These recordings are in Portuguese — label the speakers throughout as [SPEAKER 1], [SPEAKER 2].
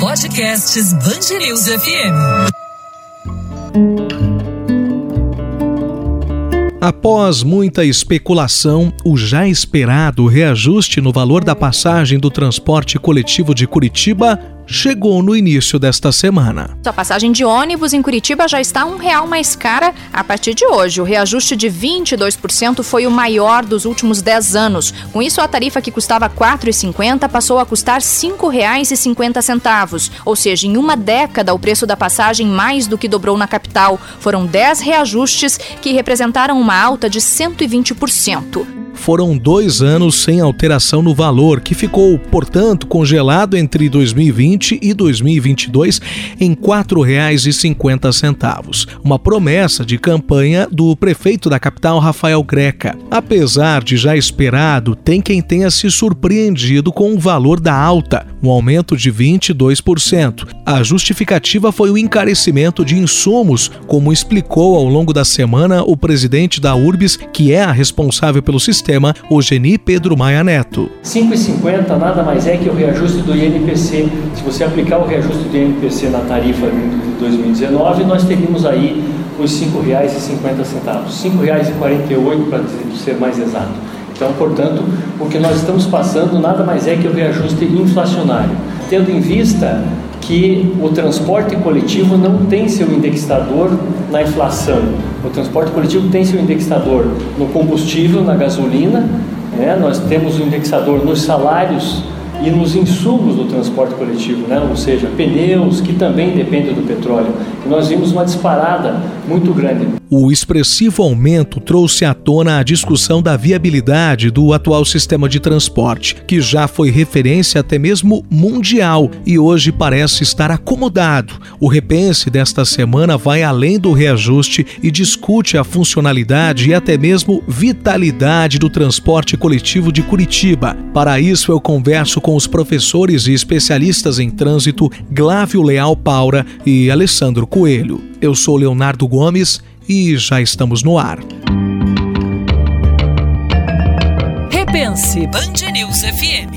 [SPEAKER 1] Podcasts Bangerils FM.
[SPEAKER 2] Após muita especulação, o já esperado reajuste no valor da passagem do transporte coletivo de Curitiba chegou no início desta semana.
[SPEAKER 3] A passagem de ônibus em Curitiba já está um real mais cara a partir de hoje. O reajuste de 22% foi o maior dos últimos 10 anos. Com isso, a tarifa que custava R$ 4,50 passou a custar R$ 5,50. Ou seja, em uma década, o preço da passagem mais do que dobrou na capital. Foram 10 reajustes que representaram uma alta de 120%
[SPEAKER 2] foram dois anos sem alteração no valor, que ficou, portanto, congelado entre 2020 e 2022 em R$ 4,50. Uma promessa de campanha do prefeito da capital, Rafael Greca. Apesar de já esperado, tem quem tenha se surpreendido com o valor da alta, um aumento de 22%. A justificativa foi o encarecimento de insumos, como explicou ao longo da semana o presidente da URBS, que é a responsável pelo sistema sistema, o Geni Pedro Maia Neto.
[SPEAKER 4] 5,50 nada mais é que o reajuste do INPC. Se você aplicar o reajuste do INPC na tarifa de 2019, nós teríamos aí os R$ 5,50, R$ 5,48 para ser mais exato. Então, portanto, o que nós estamos passando nada mais é que o reajuste inflacionário. Tendo em vista que o transporte coletivo não tem seu indexador na inflação. O transporte coletivo tem seu indexador no combustível, na gasolina, né? nós temos o indexador nos salários e nos insumos do transporte coletivo, né? ou seja, pneus, que também dependem do petróleo. Nós vimos uma disparada muito grande.
[SPEAKER 2] O expressivo aumento trouxe à tona a discussão da viabilidade do atual sistema de transporte, que já foi referência até mesmo mundial e hoje parece estar acomodado. O repense desta semana vai além do reajuste e discute a funcionalidade e até mesmo vitalidade do transporte coletivo de Curitiba. Para isso, eu converso com os professores e especialistas em trânsito Glávio Leal Paura e Alessandro Coelho. Eu sou Leonardo Gomes e já estamos no ar.
[SPEAKER 1] Repense Band News FM.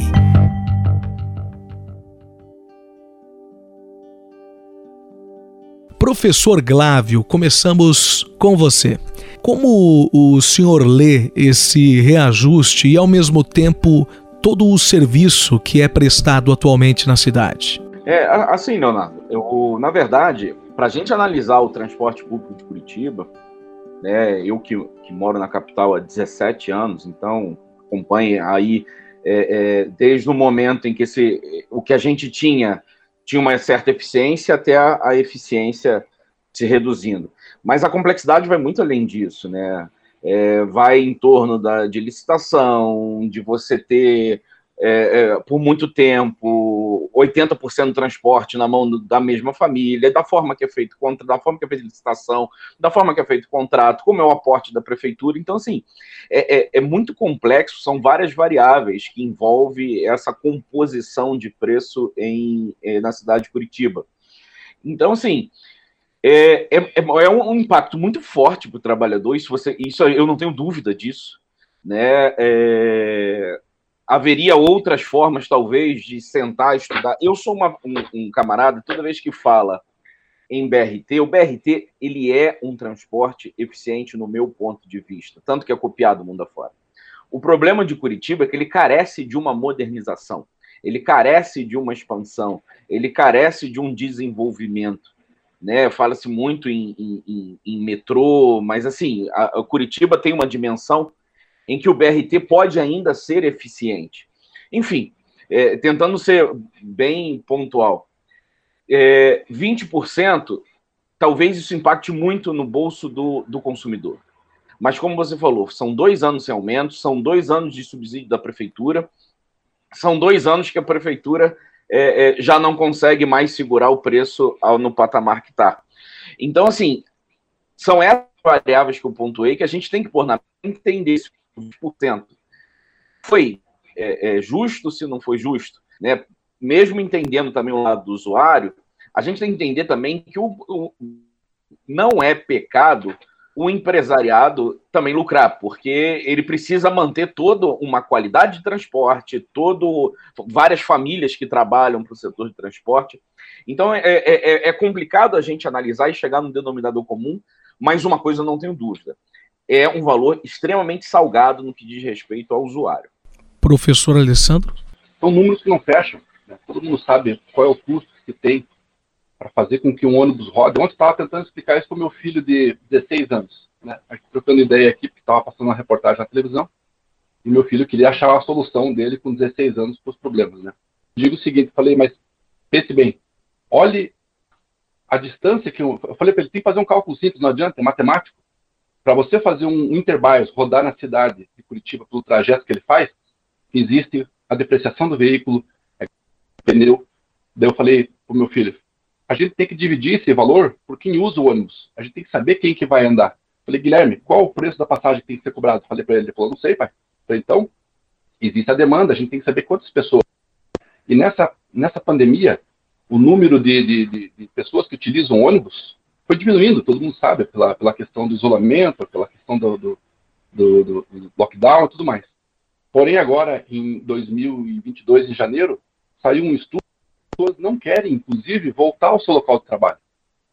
[SPEAKER 2] Professor Glávio, começamos com você. Como o senhor lê esse reajuste e, ao mesmo tempo, todo o serviço que é prestado atualmente na cidade?
[SPEAKER 5] É, assim, Leonardo, eu, na verdade, para a gente analisar o transporte público de Curitiba, né, eu que, que, moro na capital há 17 anos, então acompanhe aí é, é, desde o momento em que esse, o que a gente tinha tinha uma certa eficiência até a, a eficiência se reduzindo. Mas a complexidade vai muito além disso, né? É, vai em torno da, de licitação, de você ter é, é, por muito tempo, 80% do transporte na mão da mesma família, da forma que é feito contra, da forma que é feita licitação, da forma que é feito contrato, como é o aporte da prefeitura. Então, assim, é, é, é muito complexo, são várias variáveis que envolve essa composição de preço em, é, na cidade de Curitiba. Então, assim, é, é, é, é um impacto muito forte para o trabalhador, isso, você, isso eu não tenho dúvida disso. Né? É, haveria outras formas, talvez, de sentar, estudar. Eu sou uma, um, um, camarada, toda vez que fala em BRT, o BRT ele é um transporte eficiente no meu ponto de vista, tanto que é copiado mundo afora. O problema de Curitiba é que ele carece de uma modernização, ele carece de uma expansão, ele carece de um desenvolvimento. Né? Fala-se muito em, em, em, metrô, mas assim, a, a Curitiba tem uma dimensão em que o BRT pode ainda ser eficiente. Enfim, é, tentando ser bem pontual, é, 20%, talvez isso impacte muito no bolso do, do consumidor. Mas, como você falou, são dois anos sem aumento, são dois anos de subsídio da prefeitura, são dois anos que a prefeitura é, é, já não consegue mais segurar o preço ao, no patamar que está. Então, assim, são essas variáveis que eu pontuei que a gente tem que pôr na entender isso 20%. Foi é, é, justo se não foi justo? Né? Mesmo entendendo também o lado do usuário, a gente tem que entender também que o, o não é pecado o empresariado também lucrar, porque ele precisa manter toda uma qualidade de transporte, todo várias famílias que trabalham para o setor de transporte. Então é, é, é, é, complicado a gente analisar e chegar no denominador comum, mas uma coisa não tenho dúvida: é um valor extremamente salgado no que diz respeito ao usuário.
[SPEAKER 2] Professor Alessandro?
[SPEAKER 6] São números que não fecham. Né? Todo mundo sabe qual é o custo que tem para fazer com que um ônibus rode. Ontem estava tentando explicar isso para o meu filho de 16 anos, né? trocando ideia aqui, porque estava passando uma reportagem na televisão, e meu filho queria achar a solução dele com 16 anos para os problemas. Né? Digo o seguinte, falei, mas pense bem, olhe a distância que eu, eu falei para ele, tem que fazer um cálculo simples, não adianta, é matemático. Para você fazer um interbios, rodar na cidade de Curitiba pelo trajeto que ele faz, existe a depreciação do veículo, é, pneu. Daí eu falei para o meu filho, a gente tem que dividir esse valor por quem usa o ônibus. A gente tem que saber quem que vai andar. Falei, Guilherme, qual o preço da passagem que tem que ser cobrado? Falei para ele, ele falou, não sei, pai. Falei, então, existe a demanda, a gente tem que saber quantas pessoas. E nessa, nessa pandemia, o número de, de, de, de pessoas que utilizam ônibus foi diminuindo, todo mundo sabe, pela, pela questão do isolamento, pela questão do, do, do, do lockdown e tudo mais. Porém, agora, em 2022, em janeiro, saiu um estudo pessoas não querem, inclusive, voltar ao seu local de trabalho.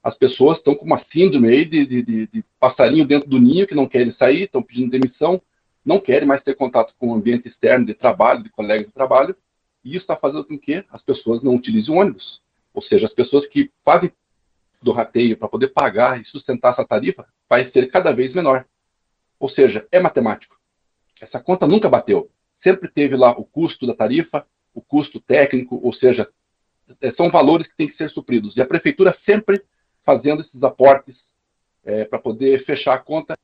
[SPEAKER 6] As pessoas estão com uma síndrome aí de, de, de, de passarinho dentro do ninho, que não querem sair, estão pedindo demissão, não querem mais ter contato com o ambiente externo de trabalho, de colegas de trabalho, e isso está fazendo com que as pessoas não utilizem ônibus. Ou seja, as pessoas que fazem do rateio para poder pagar e sustentar essa tarifa vai ser cada vez menor. Ou seja, é matemático. Essa conta nunca bateu. Sempre teve lá o custo da tarifa, o custo técnico, ou seja, é, são valores que têm que ser supridos. E a prefeitura sempre fazendo esses aportes é, para poder fechar a conta.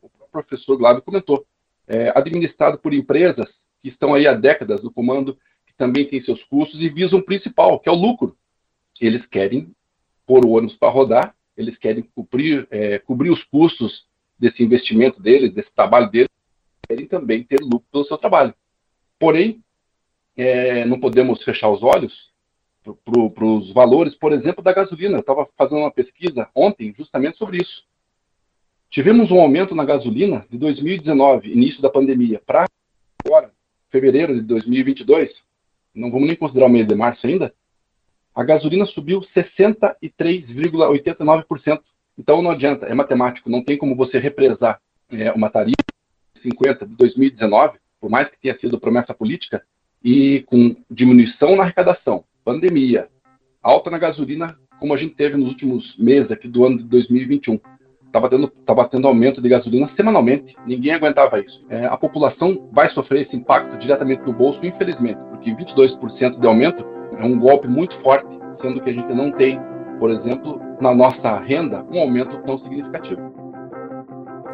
[SPEAKER 6] O professor Glávio comentou, é, administrado por empresas que estão aí há décadas no comando, que também têm seus custos e visam o principal, que é o lucro. Eles querem pôr o ônibus para rodar, eles querem cobrir, é, cobrir os custos desse investimento deles, desse trabalho deles, querem também ter lucro pelo seu trabalho. Porém, é, não podemos fechar os olhos para os valores, por exemplo, da gasolina. Eu estava fazendo uma pesquisa ontem justamente sobre isso. Tivemos um aumento na gasolina de 2019, início da pandemia, para agora, fevereiro de 2022, não vamos nem considerar o mês de março ainda, a gasolina subiu 63,89%. Então não adianta, é matemático, não tem como você represar é, uma tarifa de 50 de 2019, por mais que tenha sido promessa política, e com diminuição na arrecadação, pandemia, alta na gasolina, como a gente teve nos últimos meses aqui do ano de 2021. Estava tendo, tava tendo aumento de gasolina semanalmente, ninguém aguentava isso. É, a população vai sofrer esse impacto diretamente no bolso, infelizmente, porque 22% de aumento é um golpe muito forte, sendo que a gente não tem, por exemplo, na nossa renda, um aumento tão significativo.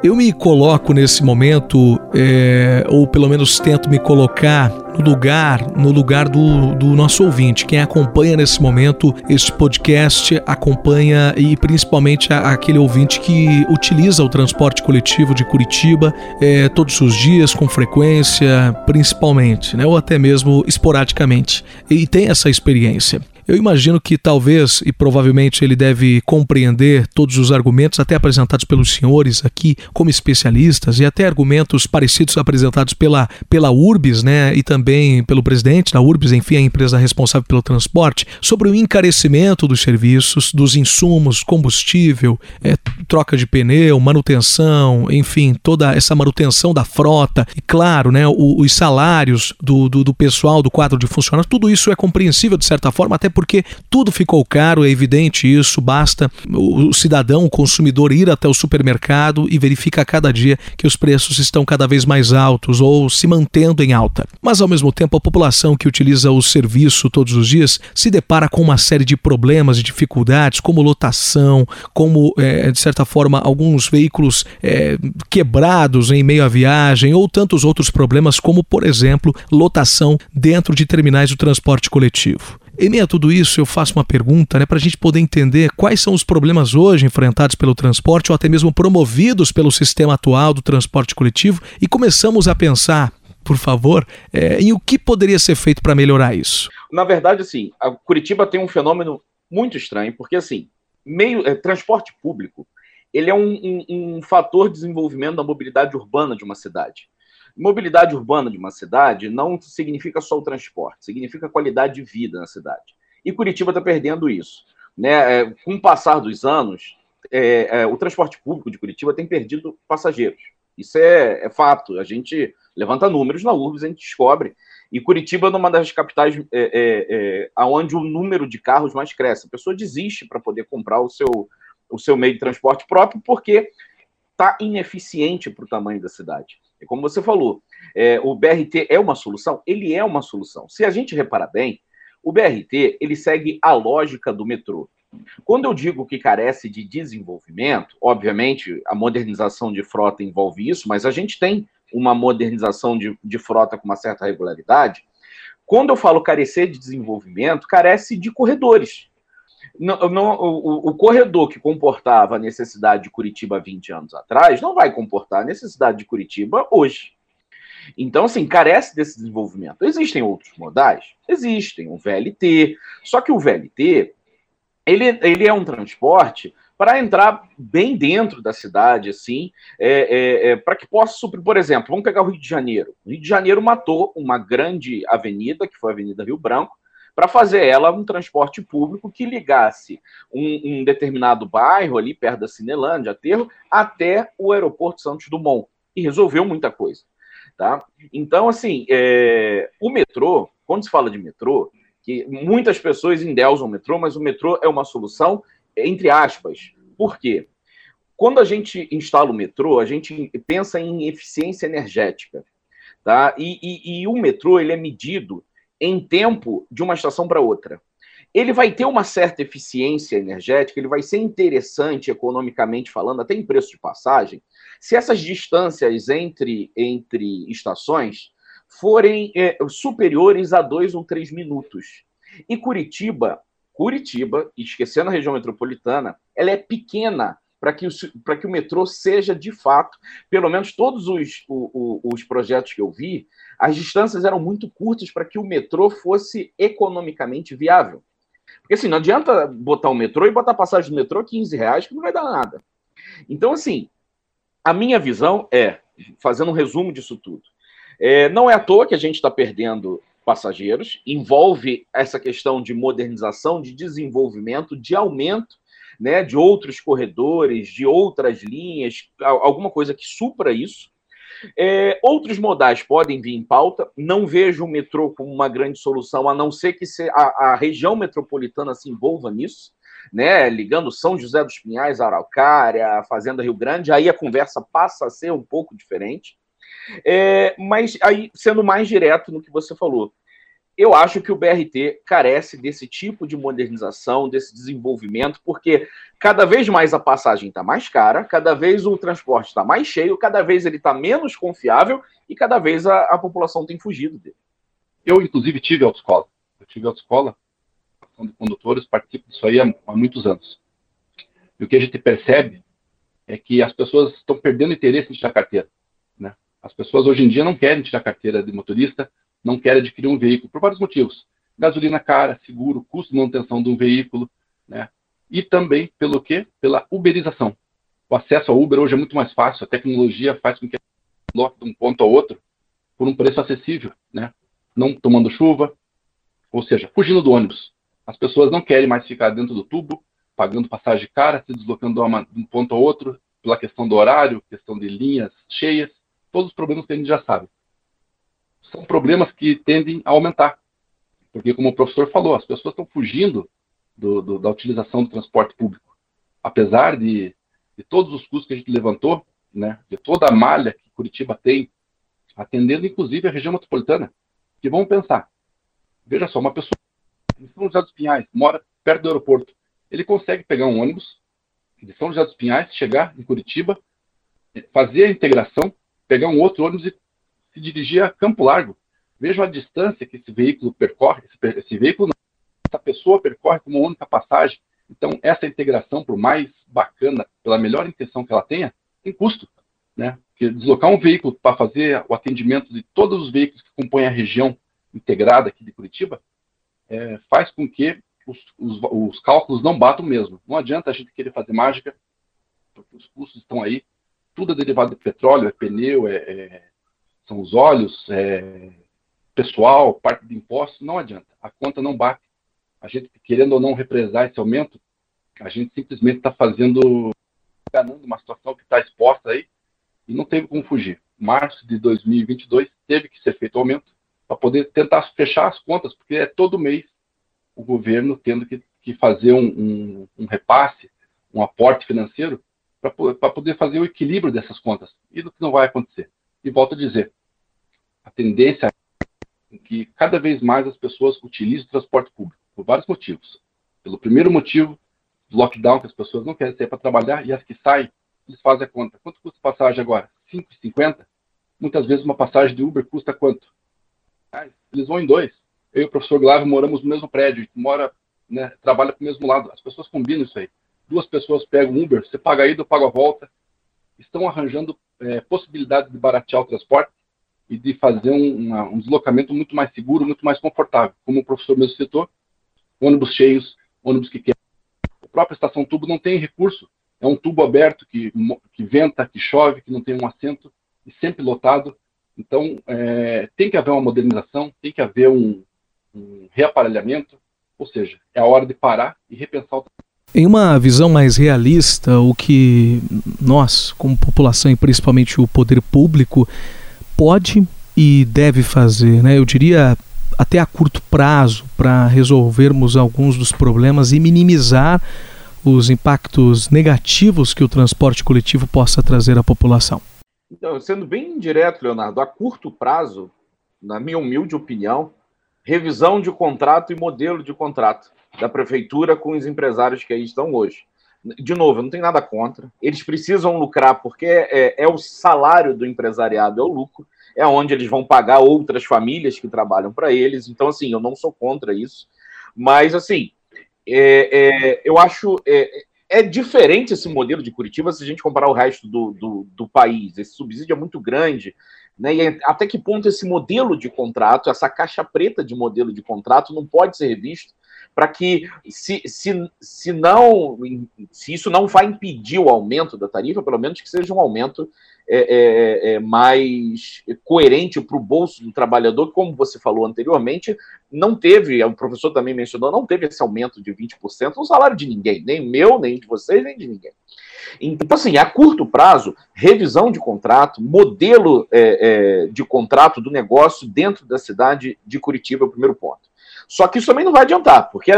[SPEAKER 2] Eu me coloco nesse momento, é, ou pelo menos tento me colocar no lugar, no lugar do, do nosso ouvinte. Quem acompanha nesse momento este podcast, acompanha e principalmente aquele ouvinte que utiliza o transporte coletivo de Curitiba é, todos os dias, com frequência, principalmente, né, ou até mesmo esporadicamente, e tem essa experiência. Eu imagino que talvez e provavelmente ele deve compreender todos os argumentos até apresentados pelos senhores aqui como especialistas e até argumentos parecidos apresentados pela, pela URBS, né, e também pelo presidente da URBS, enfim, a empresa responsável pelo transporte, sobre o encarecimento dos serviços, dos insumos, combustível, é, troca de pneu, manutenção, enfim, toda essa manutenção da frota e claro, né, o, os salários do, do, do pessoal, do quadro de funcionários, tudo isso é compreensível de certa forma, até porque tudo ficou caro, é evidente isso, basta o cidadão, o consumidor ir até o supermercado e verifica a cada dia que os preços estão cada vez mais altos ou se mantendo em alta. Mas ao mesmo tempo, a população que utiliza o serviço todos os dias se depara com uma série de problemas e dificuldades, como lotação, como, é, de certa forma, alguns veículos é, quebrados em meio à viagem ou tantos outros problemas, como, por exemplo, lotação dentro de terminais do transporte coletivo. Em meio a tudo isso, eu faço uma pergunta né, para a gente poder entender quais são os problemas hoje enfrentados pelo transporte ou até mesmo promovidos pelo sistema atual do transporte coletivo e começamos a pensar, por favor, é, em o que poderia ser feito para melhorar isso.
[SPEAKER 5] Na verdade, assim, Curitiba tem um fenômeno muito estranho, porque assim, meio é, transporte público ele é um, um, um fator de desenvolvimento da mobilidade urbana de uma cidade. Mobilidade urbana de uma cidade não significa só o transporte, significa qualidade de vida na cidade. E Curitiba está perdendo isso. Né? É, com o passar dos anos, é, é, o transporte público de Curitiba tem perdido passageiros. Isso é, é, fato. A gente levanta números na URBS, a gente descobre. E Curitiba é uma das capitais é, é, é, onde o número de carros mais cresce. A pessoa desiste para poder comprar o seu, o seu meio de transporte próprio porque está ineficiente para o tamanho da cidade. Como você falou, é, o BRT é uma solução? Ele é uma solução. Se a gente reparar bem, o BRT ele segue a lógica do metrô. Quando eu digo que carece de desenvolvimento, obviamente a modernização de frota envolve isso, mas a gente tem uma modernização de, de frota com uma certa regularidade. Quando eu falo carecer de desenvolvimento, carece de corredores. Não, não, o, o, corredor que comportava a necessidade de Curitiba 20 anos atrás não vai comportar a necessidade de Curitiba hoje. Então, assim, carece desse desenvolvimento. Existem outros modais? Existem, o VLT. Só que o VLT, ele, ele é um transporte para entrar bem dentro da cidade, assim, é, é, é, para que possa suprir, por exemplo, vamos pegar o Rio de Janeiro. O Rio de Janeiro matou uma grande avenida, que foi a Avenida Rio Branco, para fazer ela um transporte público que ligasse um, um, determinado bairro ali perto da Cinelândia, Aterro, até o aeroporto Santos Dumont. E resolveu muita coisa. Tá? Então, assim, é, o metrô, quando se fala de metrô, que muitas pessoas endeusam o metrô, mas o metrô é uma solução, entre aspas. Por quê? Quando a gente instala o metrô, a gente pensa em eficiência energética. Tá? E, e, e o metrô ele é medido em tempo de uma estação para outra. Ele vai ter uma certa eficiência energética, ele vai ser interessante economicamente falando, até em preço de passagem, se essas distâncias entre, entre estações forem é, superiores a dois ou três minutos. E Curitiba, Curitiba, esquecendo a região metropolitana, ela é pequena para que, o, que o metrô seja de fato, pelo menos todos os, o, o, os projetos que eu vi, as distâncias eram muito curtas para que o metrô fosse economicamente viável. Porque assim, não adianta botar o metrô e botar passagem do metrô 15 reais, que não vai dar nada. Então, assim, a minha visão é, fazendo um resumo disso tudo, é, não é à toa que a gente está perdendo passageiros, envolve essa questão de modernização, de desenvolvimento, de aumento né, de outros corredores, de outras linhas, alguma coisa que supra isso. É, outros modais podem vir em pauta. Não vejo o metrô como uma grande solução, a não ser que a, a região metropolitana se envolva nisso, né? Ligando São José dos Pinhais, Araucária, Fazenda Rio Grande, aí a conversa passa a ser um pouco diferente. É, mas aí, sendo mais direto no que você falou, eu acho que o BRT carece desse tipo de modernização, desse desenvolvimento, porque cada vez mais a passagem está mais cara, cada vez o transporte está mais cheio, cada vez ele está menos confiável e cada vez a, a, população tem fugido dele.
[SPEAKER 6] Eu, inclusive, tive autoescola. Eu tive autoescola, de condutores, participo disso aí há, há muitos anos. E o que a gente percebe é que as pessoas estão perdendo interesse em tirar carteira. Né? As pessoas hoje em dia não querem tirar carteira de motorista, não quer adquirir um veículo, por vários motivos. Gasolina cara, seguro, custo de manutenção de um veículo, né? E também pelo quê? Pela uberização. O acesso ao Uber hoje é muito mais fácil, a tecnologia faz com que lote de um ponto ao outro por um preço acessível, né? Não tomando chuva, ou seja, fugindo do ônibus. As pessoas não querem mais ficar dentro do tubo, pagando passagem cara, se deslocando de um ponto ao outro, pela questão do horário, questão de linhas cheias, todos os problemas que a gente já sabe são problemas que tendem a aumentar. Porque, como o professor falou, as pessoas estão fugindo do, do, da utilização do transporte público. Apesar de, de, todos os custos que a gente levantou, né, de toda a malha que Curitiba tem, atendendo inclusive a região metropolitana, que vamos pensar. Veja só, uma pessoa em São José dos Pinhais, mora perto do aeroporto, ele consegue pegar um ônibus de São José dos Pinhais, chegar em Curitiba, fazer a integração, pegar um outro ônibus e se dirigir a Campo Largo. Vejam a distância que esse veículo percorre, esse, esse veículo, não, essa pessoa percorre como única passagem. Então, essa integração, por mais bacana, pela melhor intenção que ela tenha, tem custo. Né? Porque deslocar um veículo para fazer o atendimento de todos os veículos que compõem a região integrada aqui de Curitiba é, faz com que os, os, os, cálculos não batam mesmo. Não adianta a gente querer fazer mágica porque os custos estão aí, tudo é derivado de petróleo, é pneu, é, é, são os óleos, é pessoal, parte de impostos, não adianta, a conta não bate. A gente, querendo ou não represar esse aumento, a gente simplesmente está fazendo, ganhando uma situação que está exposta aí e não teve como fugir. Março de 2022 teve que ser feito o aumento para poder tentar fechar as contas, porque é todo mês o governo tendo que, que fazer um, um, um, repasse, um aporte financeiro para poder fazer o equilíbrio dessas contas. E o que não vai acontecer. E volto a dizer, a tendência é que cada vez mais as pessoas utilizem o transporte público, por vários motivos. Pelo primeiro motivo, lockdown, que as pessoas não querem sair para trabalhar, e as que saem, eles fazem a conta. Quanto custa a passagem agora? 5,50? Muitas vezes uma passagem de Uber custa quanto? Eles vão em dois. Eu e o professor Glávio moramos no mesmo prédio, mora, né, trabalha para o mesmo lado. As pessoas combinam isso aí. Duas pessoas pegam Uber, você paga a ida, eu pago a volta. Estão arranjando é, possibilidade de baratear o transporte e de fazer um, uma, um, deslocamento muito mais seguro, muito mais confortável. Como o professor mesmo citou, ônibus cheios, ônibus que querem. A própria estação tubo não tem recurso. É um tubo aberto que, que venta, que chove, que não tem um assento e sempre lotado. Então, é, tem que haver uma modernização, tem que haver um, um reaparelhamento, ou seja, é a hora de parar e repensar o
[SPEAKER 2] em uma visão mais realista, o que nós, como população e principalmente o poder público, pode e deve fazer, né? Eu diria até a curto prazo para resolvermos alguns dos problemas e minimizar os impactos negativos que o transporte coletivo possa trazer à população.
[SPEAKER 5] Então, sendo bem direto, Leonardo, a curto prazo, na minha humilde opinião, revisão de contrato e modelo de contrato da prefeitura com os empresários que aí estão hoje. De novo, eu não tenho nada contra. Eles precisam lucrar porque é, é o salário do empresariado, é o lucro, é onde eles vão pagar outras famílias que trabalham para eles. Então, assim, eu não sou contra isso. Mas, assim, é, é, eu acho é, é diferente esse modelo de Curitiba se a gente comparar o resto do, do, do país. Esse subsídio é muito grande. Né? E até que ponto esse modelo de contrato, essa caixa preta de modelo de contrato, não pode ser revisto para que, se, se, se, não, se isso não vai impedir o aumento da tarifa, pelo menos que seja um aumento é, é, é mais coerente para o bolso do trabalhador, como você falou anteriormente, não teve, o professor também mencionou, não teve esse aumento de 20% no salário de ninguém, nem meu, nem de vocês, nem de ninguém. Então, assim, a curto prazo, revisão de contrato, modelo é, é, de contrato do negócio dentro da cidade de Curitiba é o primeiro ponto. Só que isso também não vai adiantar, porque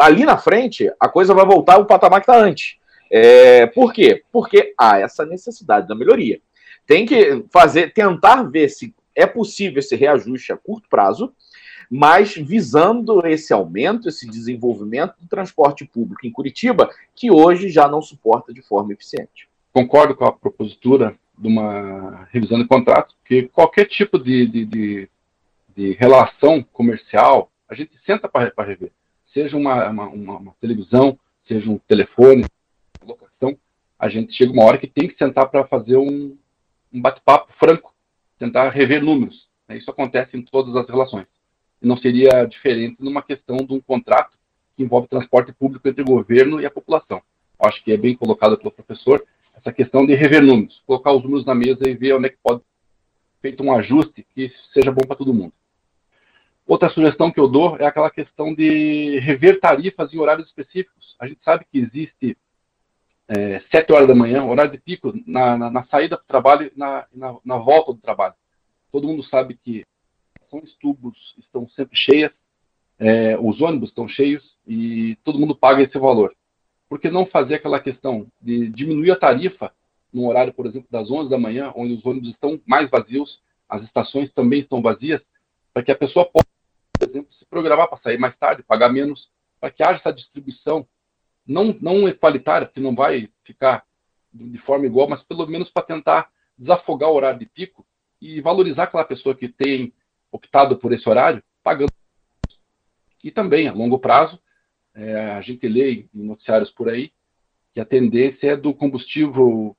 [SPEAKER 5] ali na frente a coisa vai voltar ao patamar que está antes. É, por quê? Porque há essa necessidade da melhoria. Tem que fazer, tentar ver se é possível esse reajuste a curto prazo, mas visando esse aumento, esse desenvolvimento do transporte público em Curitiba, que hoje já não suporta de forma eficiente.
[SPEAKER 6] Concordo com a propositura de uma revisão de contrato, porque qualquer tipo de, de, de, de relação comercial, a gente senta para rever. Seja uma, uma, uma, televisão, seja um telefone, a gente chega uma hora que tem que sentar para fazer um, um bate-papo franco, tentar rever números. Né? Isso acontece em todas as relações. E não seria diferente numa questão de um contrato que envolve transporte público entre o governo e a população. Acho que é bem colocado pelo professor essa questão de rever números, colocar os números na mesa e ver onde é que pode feito um ajuste que seja bom para todo mundo. Outra sugestão que eu dou é aquela questão de rever tarifas em horários específicos. A gente sabe que existe é, 7 horas da manhã, horário de pico, na, na, na saída do trabalho e na, na, na, volta do trabalho. Todo mundo sabe que os tubos estão sempre cheias, é, os ônibus estão cheios e todo mundo paga esse valor. Por que não fazer aquela questão de diminuir a tarifa no horário, por exemplo, das 11 da manhã, onde os ônibus estão mais vazios, as estações também estão vazias, para que a pessoa possa, por exemplo, se programar para sair mais tarde, pagar menos, para que haja essa distribuição não, não equalitária, que não vai ficar de forma igual, mas pelo menos para tentar desafogar o horário de pico e valorizar aquela pessoa que tem optado por esse horário, pagando. E também, a longo prazo, é, a gente lê em noticiários por aí que a tendência é do combustível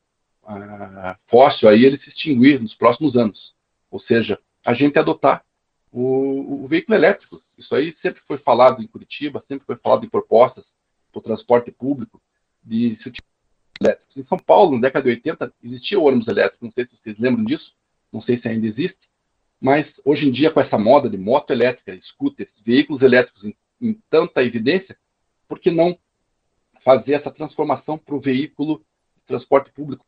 [SPEAKER 6] fóssil aí ele se extinguir nos próximos anos. Ou seja, a gente adotar o, o veículo elétrico. Isso aí sempre foi falado em Curitiba, sempre foi falado em propostas transporte público, de se elétricos. Em São Paulo, na década de 80, existia ônibus elétrico, não sei se vocês lembram disso, não sei se ainda existe, mas hoje em dia, com essa moda de moto elétrica, scooters, veículos elétricos em, em tanta evidência, por que não fazer essa transformação para o veículo de transporte público?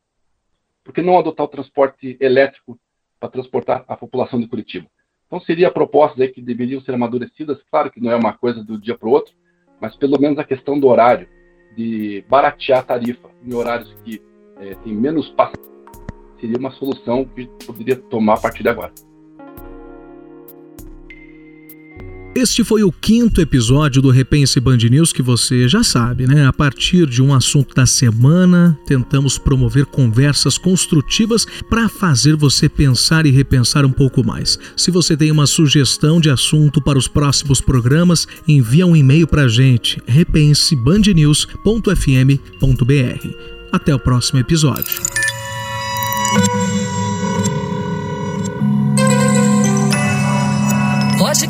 [SPEAKER 6] Por que não adotar o transporte elétrico para transportar a população de Curitiba? Então, seria propostas aí que deveriam ser amadurecidas. Claro que não é uma coisa do dia para o outro, mas pelo menos a questão do horário, de baratear a tarifa em horários que é, tem menos passageiros, seria uma solução que poderia tomar a partir de agora.
[SPEAKER 2] Este foi o quinto episódio do Repense Band News que você já sabe, né? A partir de um assunto da semana, tentamos promover conversas construtivas para fazer você pensar e repensar um pouco mais. Se você tem uma sugestão de assunto para os próximos programas, envia um e-mail para a gente, repensebandnews.fm.br. Até o próximo episódio.